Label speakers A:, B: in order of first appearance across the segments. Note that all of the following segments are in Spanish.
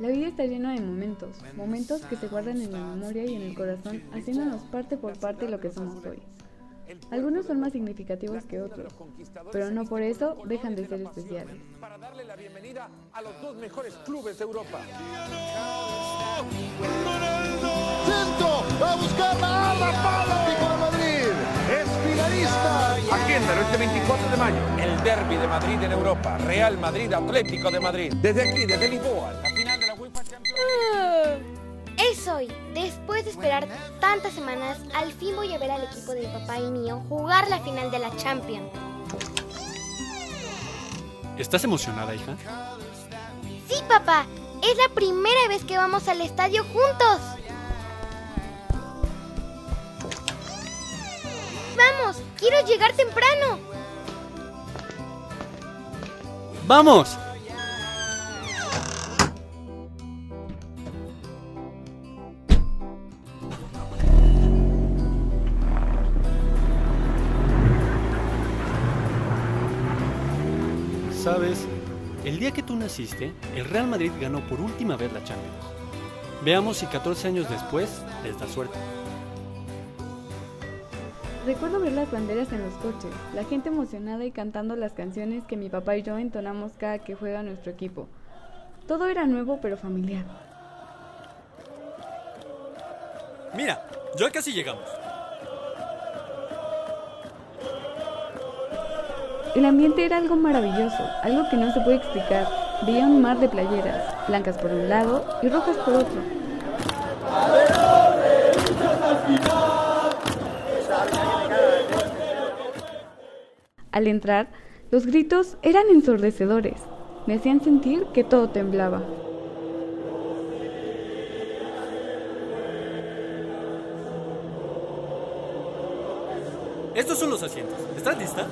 A: La vida está llena de momentos, momentos que se guardan en la memoria y en el corazón, haciéndonos parte por parte de lo que somos hoy. Algunos son más significativos que otros, pero no por eso dejan de ser especiales.
B: Para darle la bienvenida a los dos mejores clubes de Europa.
C: Centro, a buscar la ala para Atlético de Madrid. Es finalista.
B: Agéndalo este 24 de mayo. El derby de Madrid en Europa. Real Madrid Atlético de Madrid. Desde aquí, desde Lisboa,
D: después de esperar tantas semanas, al fin voy a ver al equipo de mi papá y mío jugar la final de la Champions.
E: ¿Estás emocionada, hija?
D: Sí, papá, es la primera vez que vamos al estadio juntos. Vamos, quiero llegar temprano.
E: ¡Vamos! Día que tú naciste, el Real Madrid ganó por última vez la Champions. Veamos si 14 años después les da suerte.
A: Recuerdo ver las banderas en los coches, la gente emocionada y cantando las canciones que mi papá y yo entonamos cada que juega nuestro equipo. Todo era nuevo pero familiar.
E: Mira, ya casi llegamos.
A: El ambiente era algo maravilloso, algo que no se puede explicar. Veía un mar de playeras, blancas por un lado y rojas por otro. Al entrar, los gritos eran ensordecedores. Me hacían sentir que todo temblaba.
E: Estos son los asientos. ¿Estás lista?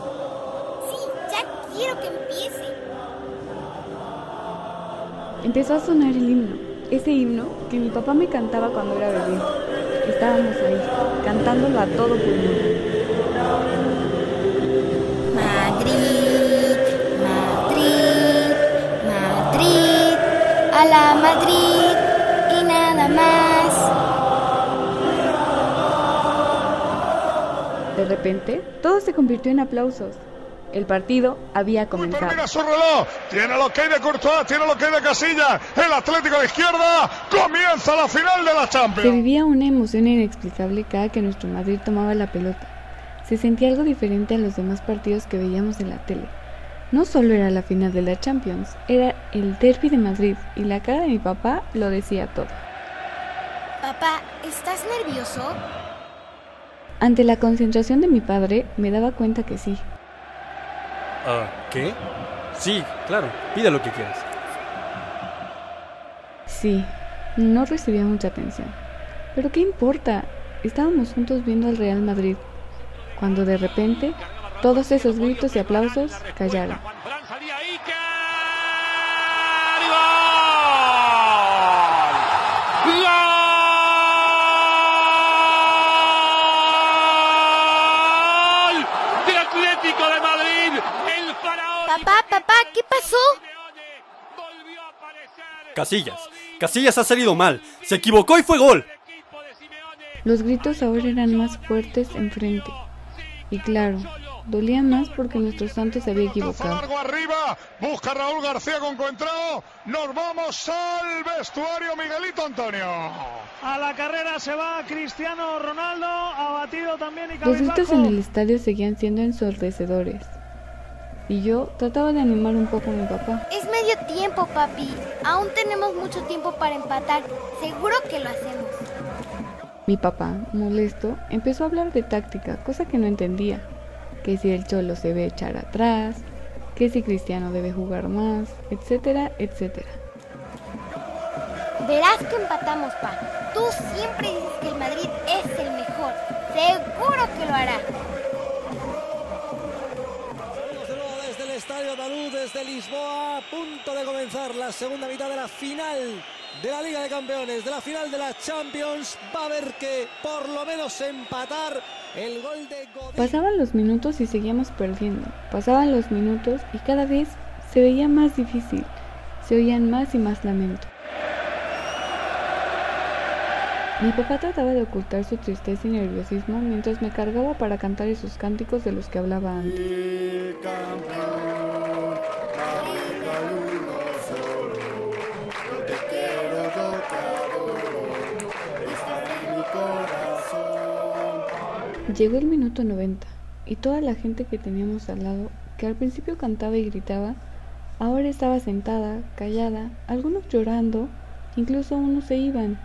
D: Quiero que empiece.
A: Empezó a sonar el himno, ese himno que mi papá me cantaba cuando era bebé. Estábamos ahí, cantándolo a todo pulmón.
D: Madrid, Madrid, Madrid, a la Madrid y nada más.
A: De repente, todo se convirtió en aplausos. El partido había comenzado.
C: Termina su reloj. Tiene lo que hay de Courtois, tiene lo que hay de Casilla. El Atlético de izquierda. Comienza la final de la
A: Se
C: Champions.
A: vivía una emoción inexplicable cada que nuestro Madrid tomaba la pelota. Se sentía algo diferente a los demás partidos que veíamos en la tele. No solo era la final de la Champions, era el derby de Madrid y la cara de mi papá lo decía todo.
D: Papá, ¿estás nervioso?
A: Ante la concentración de mi padre, me daba cuenta que sí.
E: Ah, ¿qué? Sí, claro. Pide lo que quieras.
A: Sí, no recibía mucha atención. Pero ¿qué importa? Estábamos juntos viendo al Real Madrid, cuando de repente todos esos gritos y aplausos callaron.
B: ¡Gol! ¡De Atlético de Madrid! ¡El faraón!
D: Papá, papá, ¿qué pasó?
E: Casillas. Casillas ha salido mal. Se equivocó y fue gol.
A: Los gritos ahora eran más fuertes enfrente. Y claro, dolían más porque nuestro santo se había equivocado.
C: Largo arriba. Busca Raúl García con Coentrao. Nos vamos al vestuario Miguelito Antonio.
F: A la carrera se va Cristiano Ronaldo, abatido también y
A: Los gritos en el estadio seguían siendo ensordecedores. Y yo trataba de animar un poco a mi papá.
D: Es medio tiempo, papi. Aún tenemos mucho tiempo para empatar. Seguro que lo hacemos.
A: Mi papá, molesto, empezó a hablar de táctica, cosa que no entendía. Que si el cholo se debe echar atrás, que si Cristiano debe jugar más, etcétera, etcétera.
D: Verás que empatamos, pa. Tú siempre dices que el Madrid es el mejor. Seguro que lo hará.
G: Estadio Andaluz, desde Lisboa, a punto de comenzar la segunda mitad de la final de la Liga de Campeones, de la final de la Champions. Va a haber que por lo menos empatar el gol de Godín.
A: Pasaban los minutos y seguíamos perdiendo. Pasaban los minutos y cada vez se veía más difícil. Se oían más y más lamentos. Mi papá trataba de ocultar su tristeza y nerviosismo mientras me cargaba para cantar esos cánticos de los que hablaba antes. Llegó el minuto 90 y toda la gente que teníamos al lado, que al principio cantaba y gritaba, ahora estaba sentada, callada, algunos llorando, incluso unos se iban.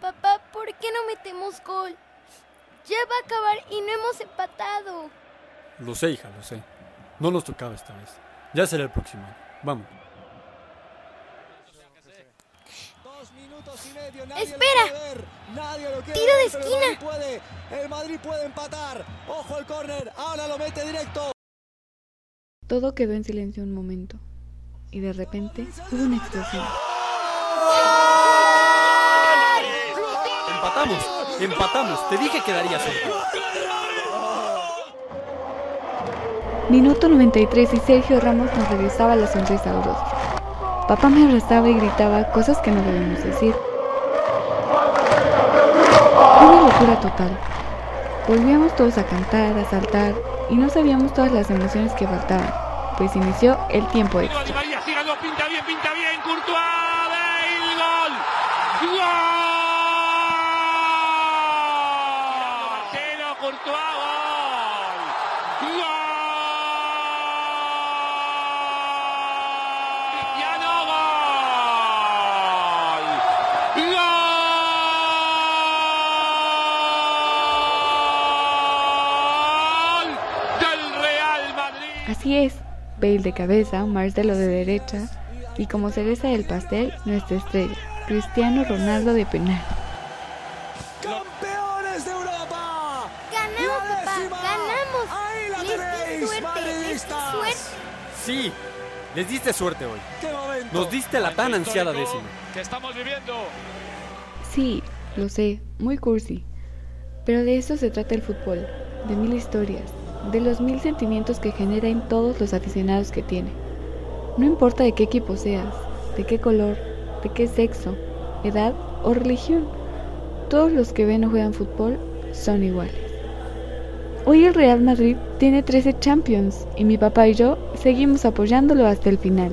D: Papá, ¿por qué no metemos gol? Ya va a acabar y no hemos empatado.
E: Lo sé, hija, lo sé. No nos tocaba esta vez. Ya será el próximo. Vamos.
D: ¡Espera! ¡Tiro de esquina!
G: Puede. El Madrid puede empatar. ¡Ojo el córner! ¡Ahora lo mete directo!
A: Todo quedó en silencio un momento. Y de repente hubo una explosión.
E: Empatamos, empatamos. Te dije que daría suerte.
A: Minuto 93 y Sergio Ramos nos regresaba la sonrisa al. Papá me abrazaba y gritaba cosas que no debemos decir. Una locura total. Volvíamos todos a cantar, a saltar y no sabíamos todas las emociones que faltaban, pues inició el tiempo extra.
B: pinta bien, pinta bien, Courtois, Bale, gol. ¡Gol! Marcelo Courtois, gol. ¡Gol! Cristiano, gol. ¡Gol! Del Real Madrid.
A: Así es, Bale de cabeza, Marcelo de derecha y como cereza del pastel, nuestra estrella, Cristiano Ronaldo de penal.
G: ¡Campeones de Europa!
D: ¡Ganamos, papá! ¡Ganamos!
G: Ahí la tenéis, madridistas.
D: suerte.
E: Sí, les diste suerte hoy.
G: ¡Qué momento!
E: Nos diste la tan ansiada décima.
F: que estamos viviendo.
A: Sí, lo sé, muy cursi. Pero de eso se trata el fútbol, de mil historias, de los mil sentimientos que genera en todos los aficionados que tiene. No importa de qué equipo seas, de qué color, de qué sexo, edad o religión, todos los que ven o juegan fútbol son iguales. Hoy el Real Madrid tiene 13 Champions y mi papá y yo seguimos apoyándolo hasta el final.